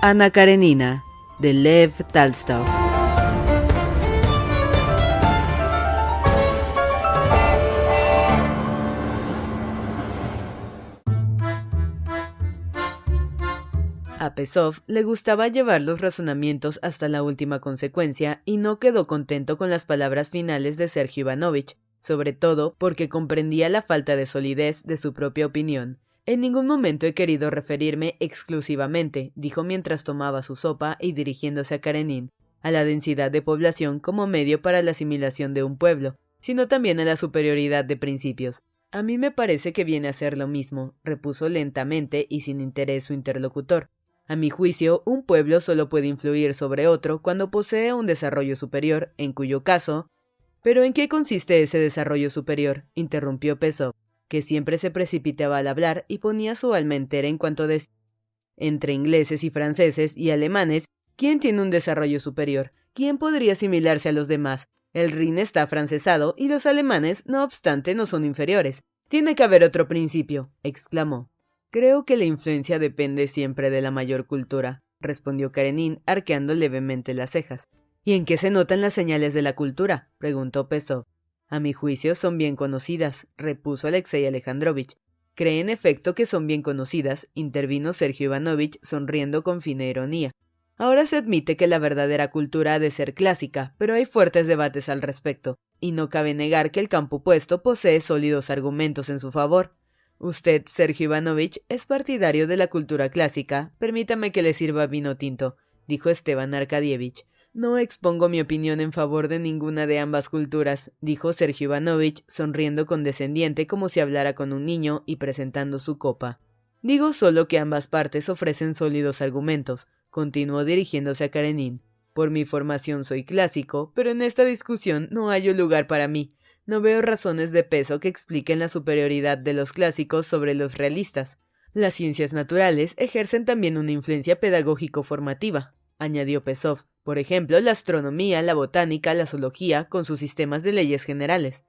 Ana Karenina, de Lev Talstov. A Pesov le gustaba llevar los razonamientos hasta la última consecuencia y no quedó contento con las palabras finales de Sergio Ivanovich, sobre todo porque comprendía la falta de solidez de su propia opinión. En ningún momento he querido referirme exclusivamente, dijo mientras tomaba su sopa y dirigiéndose a Karenin, a la densidad de población como medio para la asimilación de un pueblo, sino también a la superioridad de principios. A mí me parece que viene a ser lo mismo, repuso lentamente y sin interés su interlocutor. A mi juicio, un pueblo solo puede influir sobre otro cuando posee un desarrollo superior, en cuyo caso. Pero ¿en qué consiste ese desarrollo superior? interrumpió Pesov que siempre se precipitaba al hablar y ponía su alma entera en cuanto decía. Entre ingleses y franceses y alemanes, ¿quién tiene un desarrollo superior? ¿Quién podría asimilarse a los demás? El Rin está francesado y los alemanes, no obstante, no son inferiores. Tiene que haber otro principio, exclamó. Creo que la influencia depende siempre de la mayor cultura, respondió Karenin, arqueando levemente las cejas. ¿Y en qué se notan las señales de la cultura? preguntó Pesov. A mi juicio son bien conocidas, repuso Alexei Alejandrovich. Cree en efecto que son bien conocidas, intervino Sergio Ivanovich sonriendo con fina ironía. Ahora se admite que la verdadera cultura ha de ser clásica, pero hay fuertes debates al respecto, y no cabe negar que el campo opuesto posee sólidos argumentos en su favor. Usted, Sergio Ivanovich, es partidario de la cultura clásica. Permítame que le sirva vino tinto, dijo Esteban Arkadievich. No expongo mi opinión en favor de ninguna de ambas culturas, dijo Sergio Ivanovich, sonriendo condescendiente como si hablara con un niño y presentando su copa. Digo solo que ambas partes ofrecen sólidos argumentos, continuó dirigiéndose a Karenin. Por mi formación soy clásico, pero en esta discusión no hallo lugar para mí. No veo razones de peso que expliquen la superioridad de los clásicos sobre los realistas. Las ciencias naturales ejercen también una influencia pedagógico formativa, añadió Pesov, por ejemplo, la astronomía, la botánica, la zoología, con sus sistemas de leyes generales.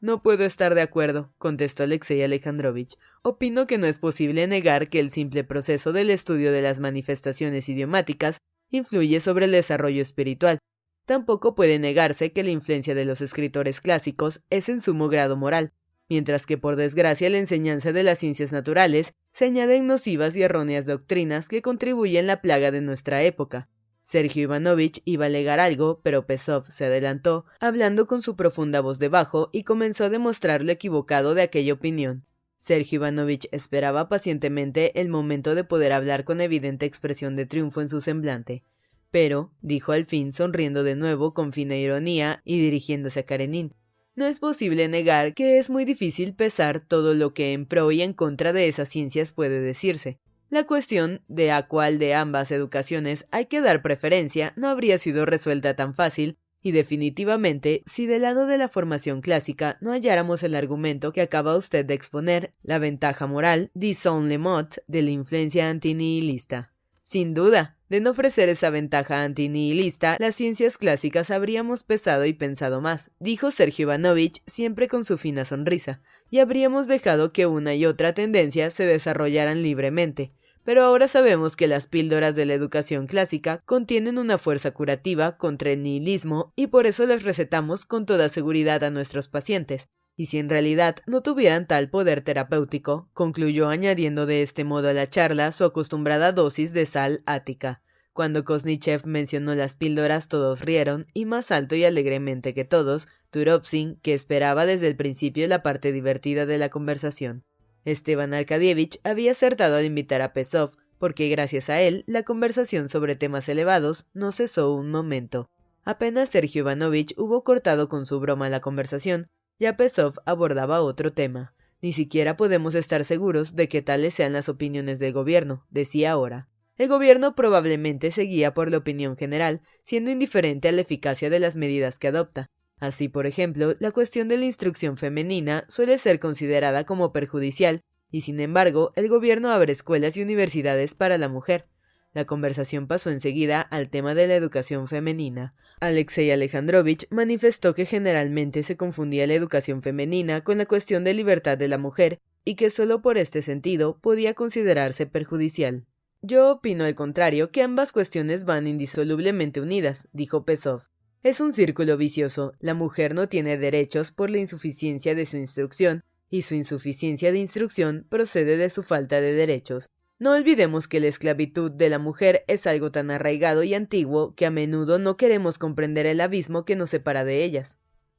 No puedo estar de acuerdo, contestó Alexei Alejandrovich. Opino que no es posible negar que el simple proceso del estudio de las manifestaciones idiomáticas influye sobre el desarrollo espiritual. Tampoco puede negarse que la influencia de los escritores clásicos es en sumo grado moral, mientras que por desgracia la enseñanza de las ciencias naturales se añaden nocivas y erróneas doctrinas que contribuyen la plaga de nuestra época. Sergio Ivanovich iba a alegar algo, pero Pesov se adelantó, hablando con su profunda voz de bajo, y comenzó a demostrar lo equivocado de aquella opinión. Sergio Ivanovich esperaba pacientemente el momento de poder hablar con evidente expresión de triunfo en su semblante. Pero, dijo al fin, sonriendo de nuevo con fina ironía y dirigiéndose a Karenin, no es posible negar que es muy difícil pesar todo lo que en pro y en contra de esas ciencias puede decirse. La cuestión de a cuál de ambas educaciones hay que dar preferencia no habría sido resuelta tan fácil, y definitivamente, si del lado de la formación clásica no halláramos el argumento que acaba usted de exponer, la ventaja moral, son le mot, de la influencia antinihilista. Sin duda, de no ofrecer esa ventaja antinihilista, las ciencias clásicas habríamos pesado y pensado más, dijo Sergio Ivanovich siempre con su fina sonrisa, y habríamos dejado que una y otra tendencia se desarrollaran libremente, pero ahora sabemos que las píldoras de la educación clásica contienen una fuerza curativa contra el nihilismo y por eso las recetamos con toda seguridad a nuestros pacientes. Y si en realidad no tuvieran tal poder terapéutico, concluyó añadiendo de este modo a la charla su acostumbrada dosis de sal ática. Cuando Kosnichev mencionó las píldoras, todos rieron, y más alto y alegremente que todos, Turovsin, que esperaba desde el principio la parte divertida de la conversación. Esteban Arkadievich había acertado al invitar a Pesov, porque gracias a él la conversación sobre temas elevados no cesó un momento. Apenas Sergio Ivanovich hubo cortado con su broma la conversación, ya Pesov abordaba otro tema. Ni siquiera podemos estar seguros de que tales sean las opiniones del gobierno, decía ahora. El gobierno probablemente seguía por la opinión general, siendo indiferente a la eficacia de las medidas que adopta. Así, por ejemplo, la cuestión de la instrucción femenina suele ser considerada como perjudicial, y sin embargo, el gobierno abre escuelas y universidades para la mujer. La conversación pasó enseguida al tema de la educación femenina. Alexei Alejandrovich manifestó que generalmente se confundía la educación femenina con la cuestión de libertad de la mujer y que solo por este sentido podía considerarse perjudicial. Yo opino al contrario que ambas cuestiones van indisolublemente unidas, dijo Pesov. Es un círculo vicioso. La mujer no tiene derechos por la insuficiencia de su instrucción, y su insuficiencia de instrucción procede de su falta de derechos. No olvidemos que la esclavitud de la mujer es algo tan arraigado y antiguo que a menudo no queremos comprender el abismo que nos separa de ellas.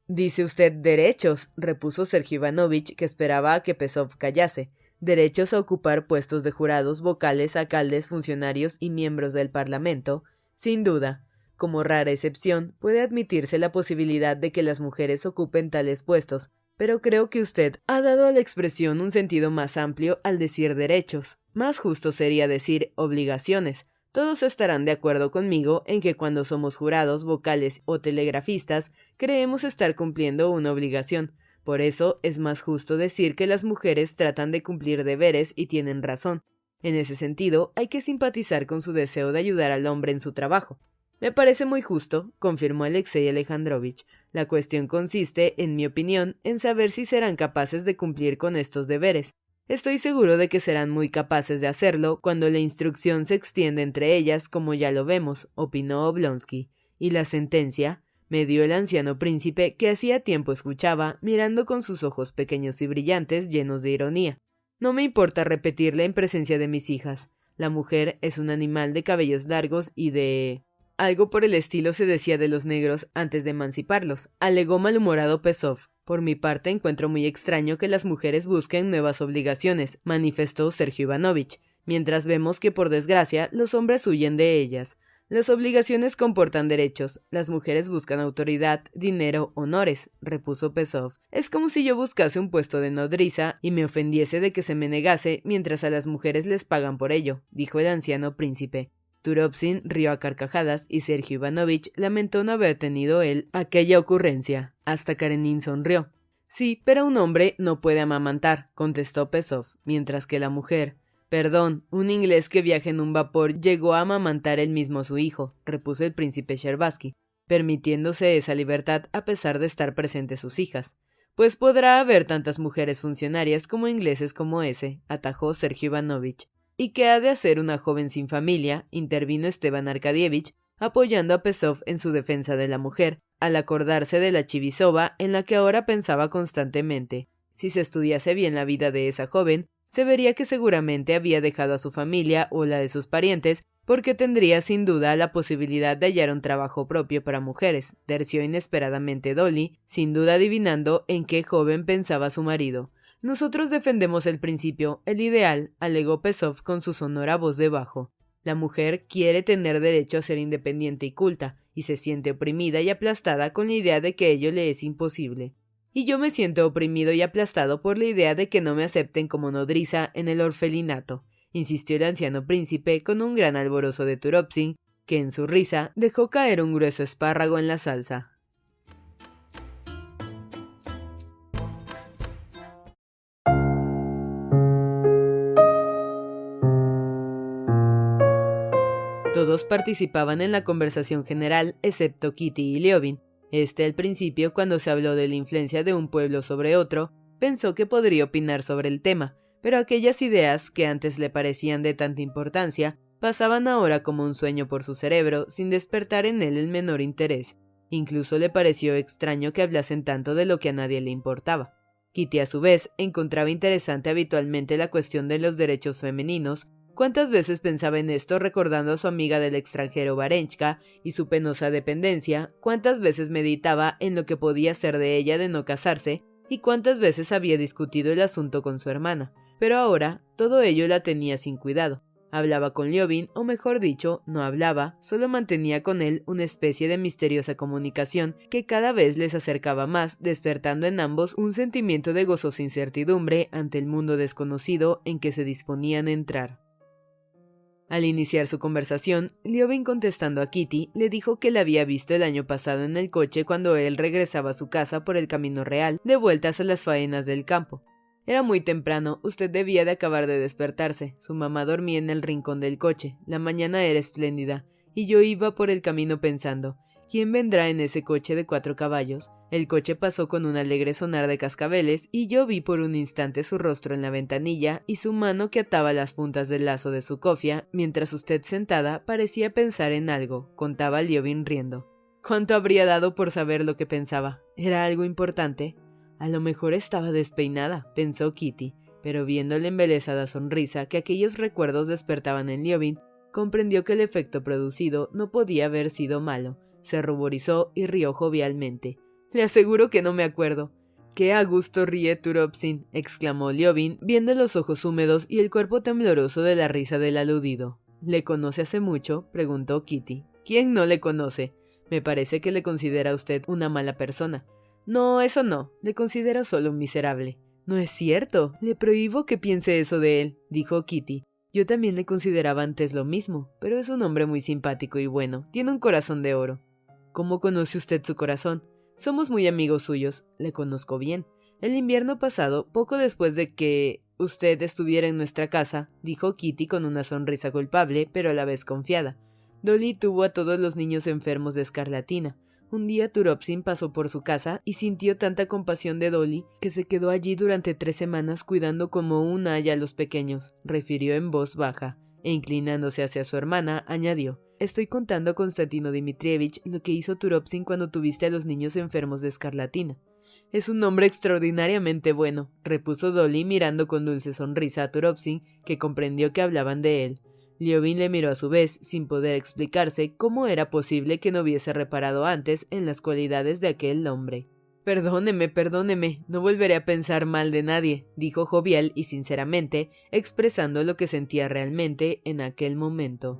Dice usted derechos, repuso Sergio Ivanovich, que esperaba a que Pesov callase. Derechos a ocupar puestos de jurados, vocales, alcaldes, funcionarios y miembros del Parlamento. Sin duda, como rara excepción, puede admitirse la posibilidad de que las mujeres ocupen tales puestos, pero creo que usted ha dado a la expresión un sentido más amplio al decir derechos. Más justo sería decir obligaciones. Todos estarán de acuerdo conmigo en que cuando somos jurados, vocales o telegrafistas, creemos estar cumpliendo una obligación. Por eso es más justo decir que las mujeres tratan de cumplir deberes y tienen razón. En ese sentido, hay que simpatizar con su deseo de ayudar al hombre en su trabajo. Me parece muy justo, confirmó Alexei Alejandrovich. La cuestión consiste, en mi opinión, en saber si serán capaces de cumplir con estos deberes. Estoy seguro de que serán muy capaces de hacerlo cuando la instrucción se extiende entre ellas, como ya lo vemos, opinó Oblonsky. Y la sentencia, me dio el anciano príncipe que hacía tiempo escuchaba, mirando con sus ojos pequeños y brillantes llenos de ironía. No me importa repetirla en presencia de mis hijas. La mujer es un animal de cabellos largos y de algo por el estilo se decía de los negros antes de emanciparlos, alegó malhumorado Pesov. Por mi parte encuentro muy extraño que las mujeres busquen nuevas obligaciones, manifestó Sergio Ivanovich, mientras vemos que por desgracia los hombres huyen de ellas. Las obligaciones comportan derechos, las mujeres buscan autoridad, dinero, honores, repuso Pesov. Es como si yo buscase un puesto de nodriza y me ofendiese de que se me negase mientras a las mujeres les pagan por ello, dijo el anciano príncipe. Turovsin rió a carcajadas y Sergio Ivanovich lamentó no haber tenido él aquella ocurrencia. Hasta Karenin sonrió. Sí, pero un hombre no puede amamantar, contestó Pesov, mientras que la mujer. Perdón, un inglés que viaja en un vapor llegó a amamantar él mismo su hijo, repuso el príncipe Sherbaski, permitiéndose esa libertad a pesar de estar presentes sus hijas. Pues podrá haber tantas mujeres funcionarias como ingleses como ese, atajó Sergio Ivanovich. ¿Y qué ha de hacer una joven sin familia? intervino Esteban Arkadievich, apoyando a Pesov en su defensa de la mujer, al acordarse de la Chivisova en la que ahora pensaba constantemente. Si se estudiase bien la vida de esa joven, se vería que seguramente había dejado a su familia o la de sus parientes, porque tendría sin duda la posibilidad de hallar un trabajo propio para mujeres, terció inesperadamente Dolly, sin duda adivinando en qué joven pensaba su marido. Nosotros defendemos el principio, el ideal, alegó Pesov con su sonora voz de bajo. La mujer quiere tener derecho a ser independiente y culta, y se siente oprimida y aplastada con la idea de que ello le es imposible. Y yo me siento oprimido y aplastado por la idea de que no me acepten como nodriza en el orfelinato, insistió el anciano príncipe con un gran alborozo de Turopsin, que en su risa dejó caer un grueso espárrago en la salsa. Participaban en la conversación general, excepto Kitty y Leovin. Este al principio, cuando se habló de la influencia de un pueblo sobre otro, pensó que podría opinar sobre el tema, pero aquellas ideas que antes le parecían de tanta importancia pasaban ahora como un sueño por su cerebro sin despertar en él el menor interés. Incluso le pareció extraño que hablasen tanto de lo que a nadie le importaba. Kitty, a su vez, encontraba interesante habitualmente la cuestión de los derechos femeninos, ¿Cuántas veces pensaba en esto recordando a su amiga del extranjero Varenchka y su penosa dependencia? ¿Cuántas veces meditaba en lo que podía ser de ella de no casarse? ¿Y cuántas veces había discutido el asunto con su hermana? pero ahora todo ello la tenía sin cuidado. Hablaba con Liobin, o mejor dicho, no hablaba, solo mantenía con él una especie de misteriosa comunicación que cada vez les acercaba más, despertando en ambos un sentimiento de gozosa incertidumbre ante el mundo desconocido en que se disponían a entrar. Al iniciar su conversación, Liobin contestando a Kitty, le dijo que la había visto el año pasado en el coche cuando él regresaba a su casa por el camino real, de vueltas a las faenas del campo. Era muy temprano, usted debía de acabar de despertarse. Su mamá dormía en el rincón del coche. La mañana era espléndida, y yo iba por el camino pensando, ¿quién vendrá en ese coche de cuatro caballos? El coche pasó con un alegre sonar de cascabeles, y yo vi por un instante su rostro en la ventanilla y su mano que ataba las puntas del lazo de su cofia, mientras usted sentada parecía pensar en algo, contaba Liobin riendo. ¿Cuánto habría dado por saber lo que pensaba? ¿Era algo importante? A lo mejor estaba despeinada, pensó Kitty, pero viendo la embelesada sonrisa que aquellos recuerdos despertaban en Liobin, comprendió que el efecto producido no podía haber sido malo. Se ruborizó y rió jovialmente. Le aseguro que no me acuerdo. Qué a gusto ríe Turopsin, exclamó Liobin, viendo los ojos húmedos y el cuerpo tembloroso de la risa del aludido. ¿Le conoce hace mucho? preguntó Kitty. ¿Quién no le conoce? Me parece que le considera usted una mala persona. No, eso no. Le considero solo un miserable. No es cierto. Le prohíbo que piense eso de él, dijo Kitty. Yo también le consideraba antes lo mismo, pero es un hombre muy simpático y bueno. Tiene un corazón de oro. ¿Cómo conoce usted su corazón? Somos muy amigos suyos. Le conozco bien. El invierno pasado, poco después de que usted estuviera en nuestra casa, dijo Kitty con una sonrisa culpable, pero a la vez confiada. Dolly tuvo a todos los niños enfermos de escarlatina. Un día Turopsin pasó por su casa y sintió tanta compasión de Dolly que se quedó allí durante tres semanas cuidando como un haya a los pequeños, refirió en voz baja, e inclinándose hacia su hermana, añadió Estoy contando a Konstantino Dmitrievich lo que hizo Turopsin cuando tuviste a los niños enfermos de escarlatina. Es un hombre extraordinariamente bueno, repuso Dolly mirando con dulce sonrisa a Turopsin, que comprendió que hablaban de él. Liobin le miró a su vez, sin poder explicarse cómo era posible que no hubiese reparado antes en las cualidades de aquel hombre. Perdóneme, perdóneme, no volveré a pensar mal de nadie, dijo jovial y sinceramente, expresando lo que sentía realmente en aquel momento.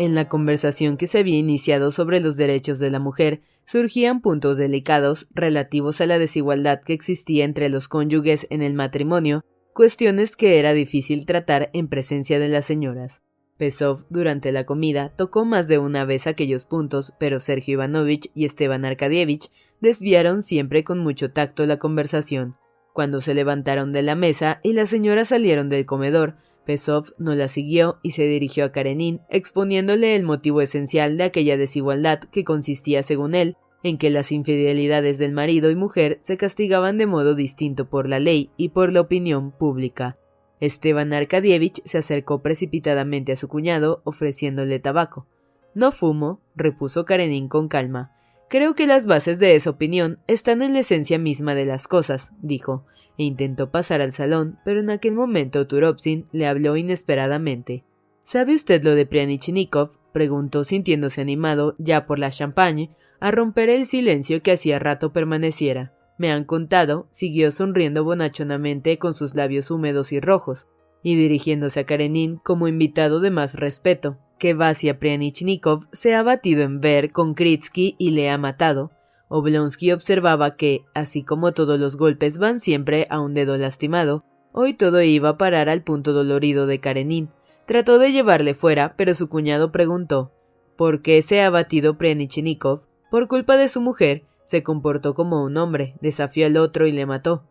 En la conversación que se había iniciado sobre los derechos de la mujer, surgían puntos delicados relativos a la desigualdad que existía entre los cónyuges en el matrimonio, cuestiones que era difícil tratar en presencia de las señoras. Pesov, durante la comida, tocó más de una vez aquellos puntos, pero Sergio Ivanovich y Esteban Arkadievich desviaron siempre con mucho tacto la conversación. Cuando se levantaron de la mesa y las señoras salieron del comedor, Pesov no la siguió y se dirigió a Karenin, exponiéndole el motivo esencial de aquella desigualdad que consistía, según él, en que las infidelidades del marido y mujer se castigaban de modo distinto por la ley y por la opinión pública. Esteban Arkadievich se acercó precipitadamente a su cuñado, ofreciéndole tabaco. No fumo, repuso Karenin con calma. Creo que las bases de esa opinión están en la esencia misma de las cosas, dijo, e intentó pasar al salón, pero en aquel momento Turopsin le habló inesperadamente. ¿Sabe usted lo de Prianichnikov? preguntó sintiéndose animado, ya por la champagne, a romper el silencio que hacía rato permaneciera. Me han contado, siguió sonriendo bonachonamente con sus labios húmedos y rojos, y dirigiéndose a Karenin como invitado de más respeto que Vasia Prianichnikov se ha batido en ver con Kritsky y le ha matado. Oblonsky observaba que, así como todos los golpes van siempre a un dedo lastimado, hoy todo iba a parar al punto dolorido de Karenin. Trató de llevarle fuera, pero su cuñado preguntó ¿Por qué se ha batido Prianichnikov? Por culpa de su mujer, se comportó como un hombre, desafió al otro y le mató.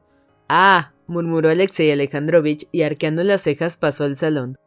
Ah, murmuró Alexei Alejandrovich y arqueando las cejas pasó al salón.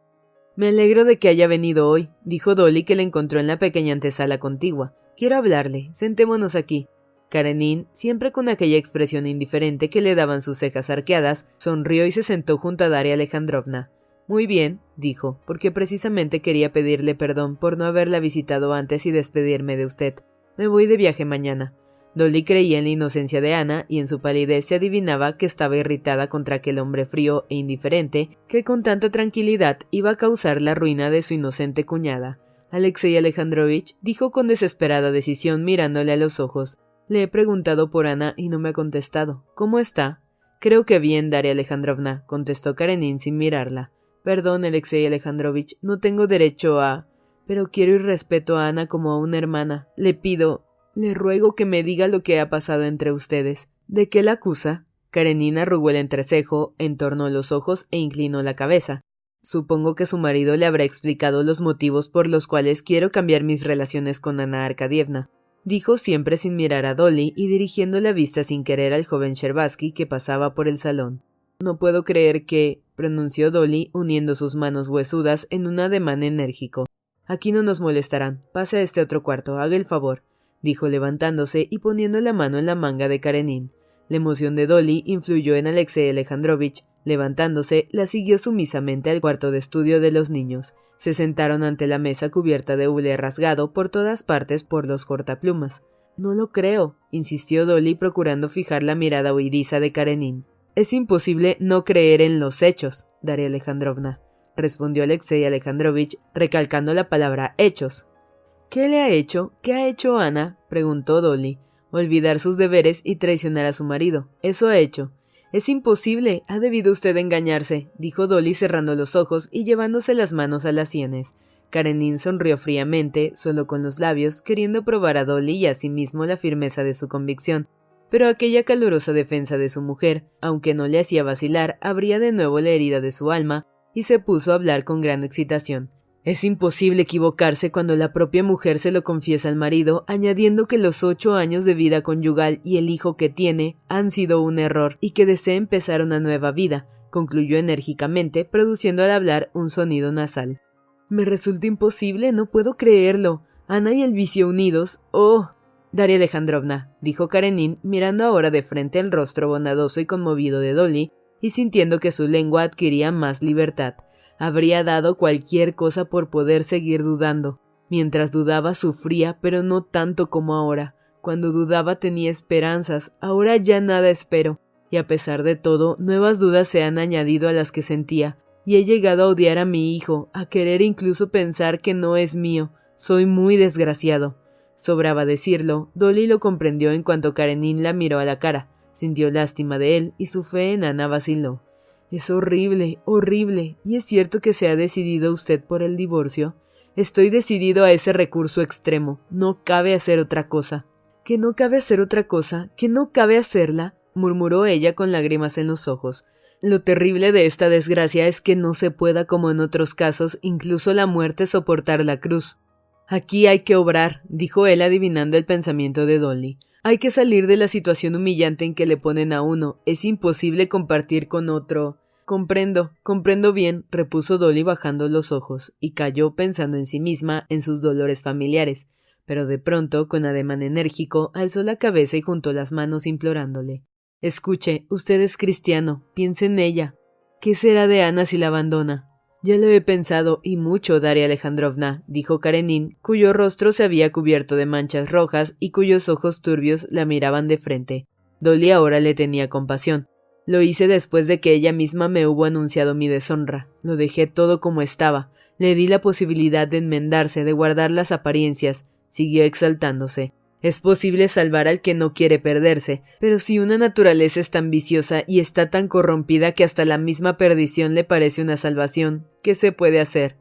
Me alegro de que haya venido hoy, dijo Dolly que le encontró en la pequeña antesala contigua. Quiero hablarle. Sentémonos aquí. Karenin, siempre con aquella expresión indiferente que le daban sus cejas arqueadas, sonrió y se sentó junto a Daria Alejandrovna. Muy bien, dijo, porque precisamente quería pedirle perdón por no haberla visitado antes y despedirme de usted. Me voy de viaje mañana. Dolly creía en la inocencia de Ana y en su palidez se adivinaba que estaba irritada contra aquel hombre frío e indiferente que con tanta tranquilidad iba a causar la ruina de su inocente cuñada. Alexei Alejandrovich dijo con desesperada decisión mirándole a los ojos. Le he preguntado por Ana y no me ha contestado. ¿Cómo está? Creo que bien, Daria Alejandrovna, contestó Karenin sin mirarla. Perdón, Alexei Alejandrovich, no tengo derecho a. Pero quiero y respeto a Ana como a una hermana. Le pido, le ruego que me diga lo que ha pasado entre ustedes. ¿De qué la acusa? Karenina arrugó el entrecejo, entornó los ojos e inclinó la cabeza. Supongo que su marido le habrá explicado los motivos por los cuales quiero cambiar mis relaciones con Ana Arkadievna. Dijo siempre sin mirar a Dolly y dirigiendo la vista sin querer al joven Sherbatsky que pasaba por el salón. No puedo creer que, pronunció Dolly, uniendo sus manos huesudas en un ademán enérgico. Aquí no nos molestarán. Pase a este otro cuarto, haga el favor, dijo levantándose y poniendo la mano en la manga de Karenin. La emoción de Dolly influyó en Alexei Alejandrovich. Levantándose, la siguió sumisamente al cuarto de estudio de los niños. Se sentaron ante la mesa cubierta de hule rasgado por todas partes por los cortaplumas. No lo creo, insistió Dolly procurando fijar la mirada huidiza de Karenin. Es imposible no creer en los hechos, Daria Alejandrovna, respondió Alexei Alejandrovich, recalcando la palabra hechos. ¿Qué le ha hecho? ¿Qué ha hecho Ana? preguntó Dolly. Olvidar sus deberes y traicionar a su marido. Eso ha hecho. Es imposible. Ha debido usted engañarse, dijo Dolly cerrando los ojos y llevándose las manos a las sienes. Karenin sonrió fríamente, solo con los labios, queriendo probar a Dolly y a sí mismo la firmeza de su convicción pero aquella calurosa defensa de su mujer, aunque no le hacía vacilar, abría de nuevo la herida de su alma, y se puso a hablar con gran excitación. Es imposible equivocarse cuando la propia mujer se lo confiesa al marido, añadiendo que los ocho años de vida conyugal y el hijo que tiene han sido un error y que desea empezar una nueva vida, concluyó enérgicamente, produciendo al hablar un sonido nasal. Me resulta imposible, no puedo creerlo. Ana y el vicio unidos. Oh. Daria Alejandrovna, dijo Karenin, mirando ahora de frente el rostro bondadoso y conmovido de Dolly, y sintiendo que su lengua adquiría más libertad. Habría dado cualquier cosa por poder seguir dudando. Mientras dudaba sufría, pero no tanto como ahora. Cuando dudaba tenía esperanzas, ahora ya nada espero. Y a pesar de todo, nuevas dudas se han añadido a las que sentía, y he llegado a odiar a mi hijo, a querer incluso pensar que no es mío. Soy muy desgraciado. Sobraba decirlo, Dolly lo comprendió en cuanto Karenin la miró a la cara, sintió lástima de él y su fe en Ana vaciló. Es horrible, horrible, y es cierto que se ha decidido usted por el divorcio. Estoy decidido a ese recurso extremo, no cabe hacer otra cosa. ¿Que no cabe hacer otra cosa? ¿Que no cabe hacerla? murmuró ella con lágrimas en los ojos. Lo terrible de esta desgracia es que no se pueda, como en otros casos, incluso la muerte soportar la cruz. Aquí hay que obrar, dijo él adivinando el pensamiento de Dolly. Hay que salir de la situación humillante en que le ponen a uno. Es imposible compartir con otro. Comprendo, comprendo bien, repuso Dolly bajando los ojos, y cayó pensando en sí misma, en sus dolores familiares. Pero de pronto, con ademán enérgico, alzó la cabeza y juntó las manos implorándole. Escuche, usted es cristiano, piense en ella. ¿Qué será de Ana si la abandona? Ya lo he pensado y mucho, Daria Alejandrovna, dijo Karenin, cuyo rostro se había cubierto de manchas rojas y cuyos ojos turbios la miraban de frente. Dolly ahora le tenía compasión. Lo hice después de que ella misma me hubo anunciado mi deshonra. Lo dejé todo como estaba. Le di la posibilidad de enmendarse, de guardar las apariencias. Siguió exaltándose. Es posible salvar al que no quiere perderse, pero si una naturaleza es tan viciosa y está tan corrompida que hasta la misma perdición le parece una salvación, ¿qué se puede hacer?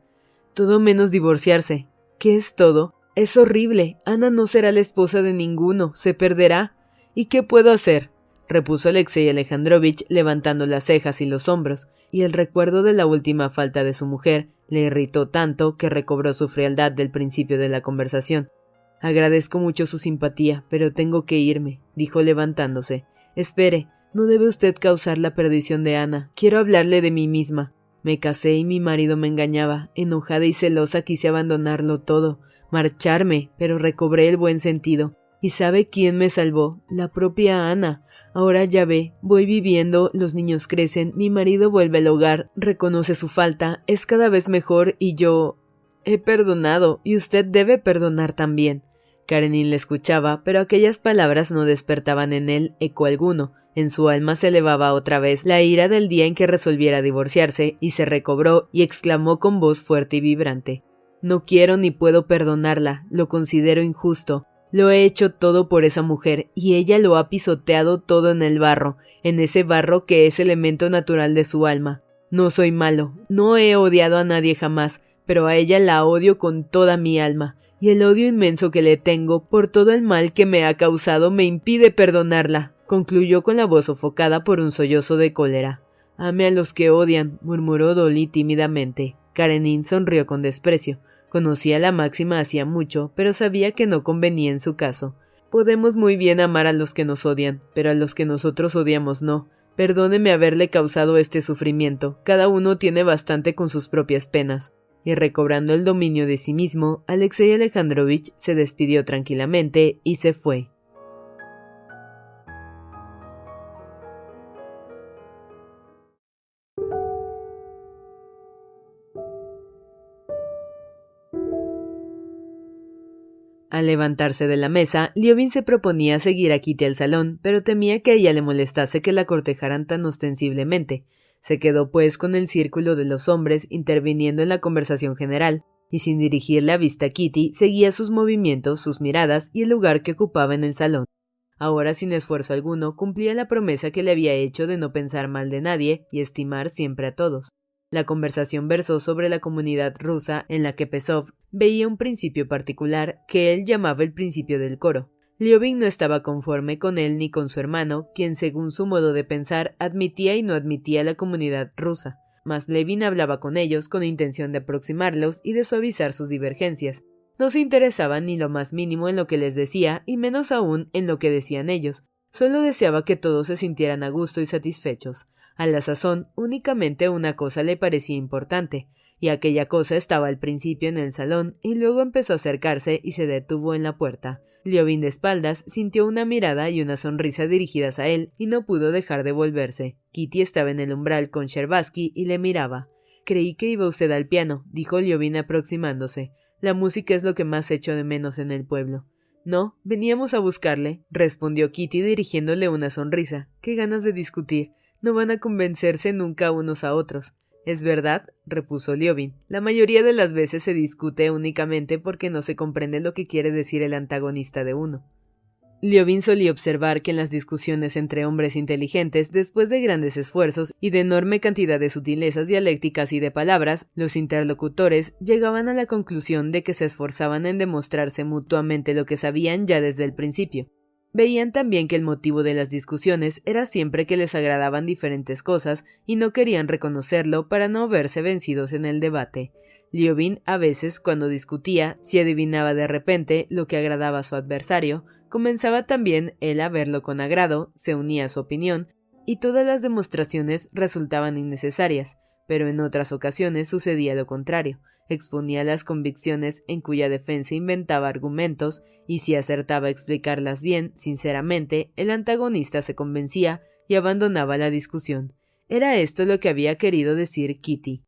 Todo menos divorciarse. ¿Qué es todo? Es horrible. Ana no será la esposa de ninguno, se perderá. ¿Y qué puedo hacer? Repuso Alexei Alejandrovich levantando las cejas y los hombros, y el recuerdo de la última falta de su mujer le irritó tanto que recobró su frialdad del principio de la conversación. Agradezco mucho su simpatía, pero tengo que irme, dijo levantándose. Espere, no debe usted causar la perdición de Ana. Quiero hablarle de mí misma. Me casé y mi marido me engañaba. Enojada y celosa quise abandonarlo todo. marcharme, pero recobré el buen sentido. ¿Y sabe quién me salvó? La propia Ana. Ahora ya ve, voy viviendo, los niños crecen, mi marido vuelve al hogar, reconoce su falta, es cada vez mejor y yo... He perdonado, y usted debe perdonar también. Karenin le escuchaba, pero aquellas palabras no despertaban en él eco alguno. En su alma se elevaba otra vez la ira del día en que resolviera divorciarse, y se recobró y exclamó con voz fuerte y vibrante No quiero ni puedo perdonarla, lo considero injusto, lo he hecho todo por esa mujer, y ella lo ha pisoteado todo en el barro, en ese barro que es elemento natural de su alma. No soy malo, no he odiado a nadie jamás, pero a ella la odio con toda mi alma, y el odio inmenso que le tengo por todo el mal que me ha causado me impide perdonarla, concluyó con la voz sofocada por un sollozo de cólera. Ame a los que odian, murmuró Dolly tímidamente. Karenin sonrió con desprecio. Conocía la máxima hacía mucho, pero sabía que no convenía en su caso. Podemos muy bien amar a los que nos odian, pero a los que nosotros odiamos no. Perdóneme haberle causado este sufrimiento. Cada uno tiene bastante con sus propias penas. Y recobrando el dominio de sí mismo, Alexei Alejandrovich se despidió tranquilamente y se fue. Al levantarse de la mesa, Liovin se proponía seguir a Kitty al salón, pero temía que ella le molestase que la cortejaran tan ostensiblemente. Se quedó pues con el círculo de los hombres interviniendo en la conversación general, y sin dirigir la vista a Kitty, seguía sus movimientos, sus miradas y el lugar que ocupaba en el salón. Ahora, sin esfuerzo alguno, cumplía la promesa que le había hecho de no pensar mal de nadie y estimar siempre a todos. La conversación versó sobre la comunidad rusa en la que Pesov veía un principio particular que él llamaba el principio del coro. Liobin no estaba conforme con él ni con su hermano, quien según su modo de pensar admitía y no admitía la comunidad rusa. Mas Levin hablaba con ellos con intención de aproximarlos y de suavizar sus divergencias. No se interesaba ni lo más mínimo en lo que les decía y menos aún en lo que decían ellos. Solo deseaba que todos se sintieran a gusto y satisfechos. A la sazón únicamente una cosa le parecía importante, y aquella cosa estaba al principio en el salón y luego empezó a acercarse y se detuvo en la puerta. Liovin de espaldas sintió una mirada y una sonrisa dirigidas a él y no pudo dejar de volverse. Kitty estaba en el umbral con Sherbaski y le miraba. Creí que iba usted al piano, dijo Liovin aproximándose. La música es lo que más echo de menos en el pueblo. No, veníamos a buscarle, respondió Kitty dirigiéndole una sonrisa. Qué ganas de discutir no van a convencerse nunca unos a otros. Es verdad, repuso Liobin. La mayoría de las veces se discute únicamente porque no se comprende lo que quiere decir el antagonista de uno. Liobin solía observar que en las discusiones entre hombres inteligentes, después de grandes esfuerzos y de enorme cantidad de sutilezas dialécticas y de palabras, los interlocutores llegaban a la conclusión de que se esforzaban en demostrarse mutuamente lo que sabían ya desde el principio. Veían también que el motivo de las discusiones era siempre que les agradaban diferentes cosas y no querían reconocerlo para no verse vencidos en el debate. Liobin a veces, cuando discutía, si adivinaba de repente lo que agradaba a su adversario, comenzaba también él a verlo con agrado, se unía a su opinión, y todas las demostraciones resultaban innecesarias, pero en otras ocasiones sucedía lo contrario exponía las convicciones en cuya defensa inventaba argumentos, y si acertaba a explicarlas bien, sinceramente, el antagonista se convencía y abandonaba la discusión. Era esto lo que había querido decir Kitty.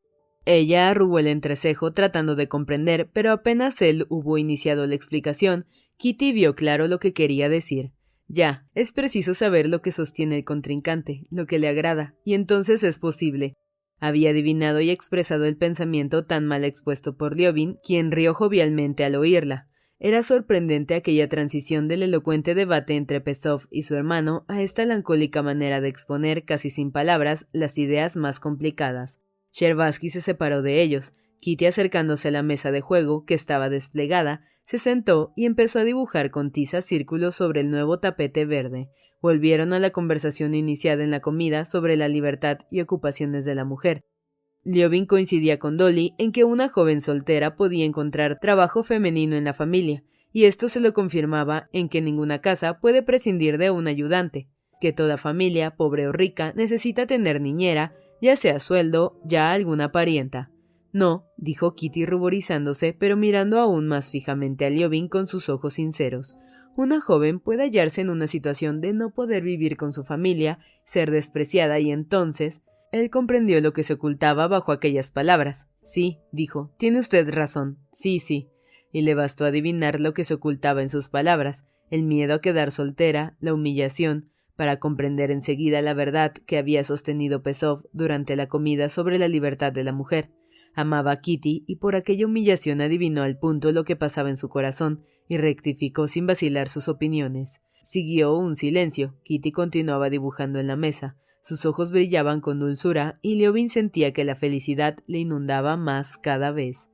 Ella arrugó el entrecejo tratando de comprender, pero apenas él hubo iniciado la explicación, Kitty vio claro lo que quería decir. Ya, es preciso saber lo que sostiene el contrincante, lo que le agrada, y entonces es posible, había adivinado y expresado el pensamiento tan mal expuesto por Liobin, quien rió jovialmente al oírla. Era sorprendente aquella transición del elocuente debate entre Pesov y su hermano a esta melancólica manera de exponer, casi sin palabras, las ideas más complicadas. Sherbaski se separó de ellos. Kitty, acercándose a la mesa de juego, que estaba desplegada, se sentó y empezó a dibujar con tiza círculos sobre el nuevo tapete verde. Volvieron a la conversación iniciada en la comida sobre la libertad y ocupaciones de la mujer. Liobin coincidía con Dolly en que una joven soltera podía encontrar trabajo femenino en la familia, y esto se lo confirmaba en que ninguna casa puede prescindir de un ayudante, que toda familia, pobre o rica, necesita tener niñera, ya sea sueldo, ya alguna parienta. No, dijo Kitty ruborizándose, pero mirando aún más fijamente a Liobin con sus ojos sinceros. Una joven puede hallarse en una situación de no poder vivir con su familia, ser despreciada y entonces él comprendió lo que se ocultaba bajo aquellas palabras. Sí, dijo, tiene usted razón. Sí, sí. Y le bastó adivinar lo que se ocultaba en sus palabras, el miedo a quedar soltera, la humillación, para comprender enseguida la verdad que había sostenido Pesov durante la comida sobre la libertad de la mujer. Amaba a Kitty y por aquella humillación adivinó al punto lo que pasaba en su corazón y rectificó sin vacilar sus opiniones. Siguió un silencio. Kitty continuaba dibujando en la mesa. Sus ojos brillaban con dulzura y Leovin sentía que la felicidad le inundaba más cada vez.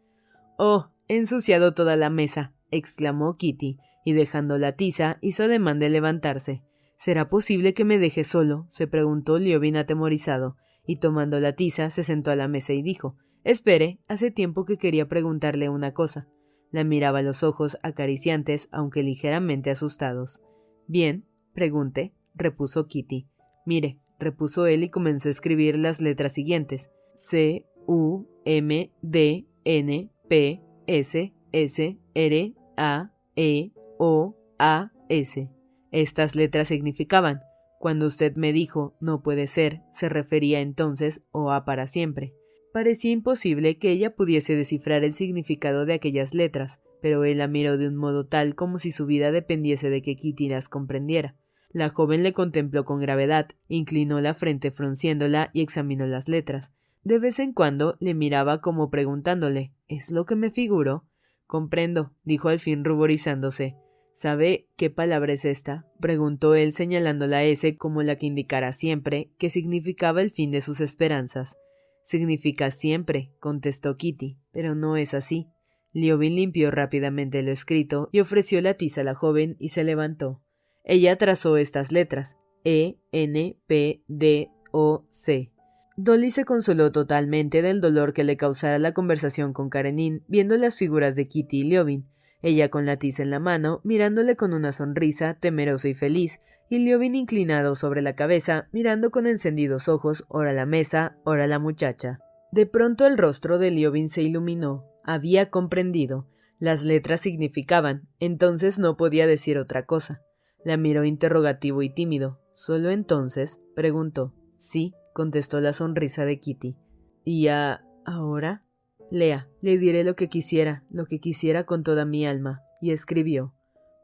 Oh, he ensuciado toda la mesa, exclamó Kitty, y dejando la tiza hizo ademán de levantarse. ¿Será posible que me deje solo? se preguntó Leovin atemorizado, y tomando la tiza se sentó a la mesa y dijo Espere, hace tiempo que quería preguntarle una cosa. La miraba a los ojos acariciantes, aunque ligeramente asustados. Bien, pregunte, repuso Kitty. Mire, repuso él y comenzó a escribir las letras siguientes C U M D N P S S R A E O A S. Estas letras significaban cuando usted me dijo no puede ser, se refería entonces o a para siempre. Parecía imposible que ella pudiese descifrar el significado de aquellas letras, pero él la miró de un modo tal como si su vida dependiese de que Kitty las comprendiera. La joven le contempló con gravedad, inclinó la frente frunciéndola y examinó las letras. De vez en cuando le miraba como preguntándole ¿Es lo que me figuro? Comprendo, dijo al fin ruborizándose. ¿Sabe qué palabra es esta? preguntó él señalando la S como la que indicara siempre, que significaba el fin de sus esperanzas. Significa siempre, contestó Kitty, pero no es así. Liobin limpió rápidamente lo escrito y ofreció la tiza a la joven y se levantó. Ella trazó estas letras E, N, P, D, O, C. Dolly se consoló totalmente del dolor que le causara la conversación con Karenin, viendo las figuras de Kitty y Liobin, ella con la tiza en la mano, mirándole con una sonrisa, temerosa y feliz, y Liobin inclinado sobre la cabeza, mirando con encendidos ojos, ora la mesa, ora la muchacha. De pronto el rostro de Liobin se iluminó. Había comprendido. Las letras significaban, entonces no podía decir otra cosa. La miró interrogativo y tímido. Solo entonces preguntó. Sí, contestó la sonrisa de Kitty. ¿Y a... ahora? Lea, le diré lo que quisiera, lo que quisiera con toda mi alma. Y escribió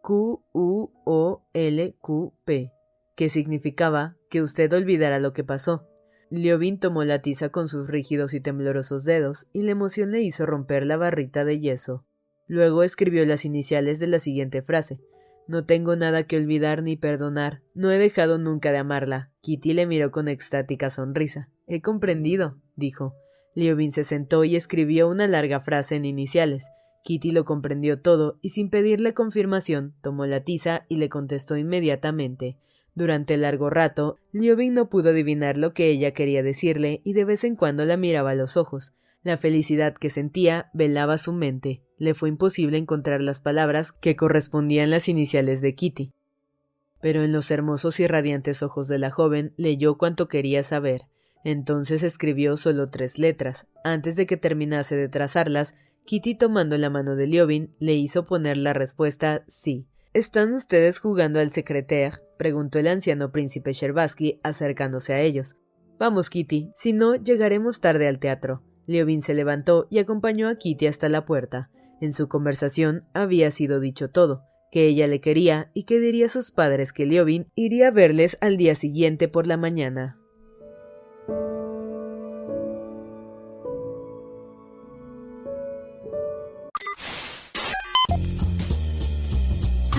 Q-U-O-L-Q-P, que significaba que usted olvidara lo que pasó. Liobin tomó la tiza con sus rígidos y temblorosos dedos, y la emoción le hizo romper la barrita de yeso. Luego escribió las iniciales de la siguiente frase no tengo nada que olvidar ni perdonar. No he dejado nunca de amarla. Kitty le miró con extática sonrisa. He comprendido, dijo. Liobin se sentó y escribió una larga frase en iniciales. Kitty lo comprendió todo y sin pedirle confirmación tomó la tiza y le contestó inmediatamente. Durante largo rato, Liobin no pudo adivinar lo que ella quería decirle y de vez en cuando la miraba a los ojos. La felicidad que sentía velaba su mente. Le fue imposible encontrar las palabras que correspondían las iniciales de Kitty. Pero en los hermosos y radiantes ojos de la joven leyó cuanto quería saber. Entonces escribió solo tres letras. Antes de que terminase de trazarlas, Kitty tomando la mano de Liobin le hizo poner la respuesta sí. ¿Están ustedes jugando al secretaire? preguntó el anciano príncipe Sherbaski acercándose a ellos. Vamos, Kitty, si no, llegaremos tarde al teatro. Leovin se levantó y acompañó a Kitty hasta la puerta. En su conversación había sido dicho todo, que ella le quería y que diría a sus padres que Leovin iría a verles al día siguiente por la mañana.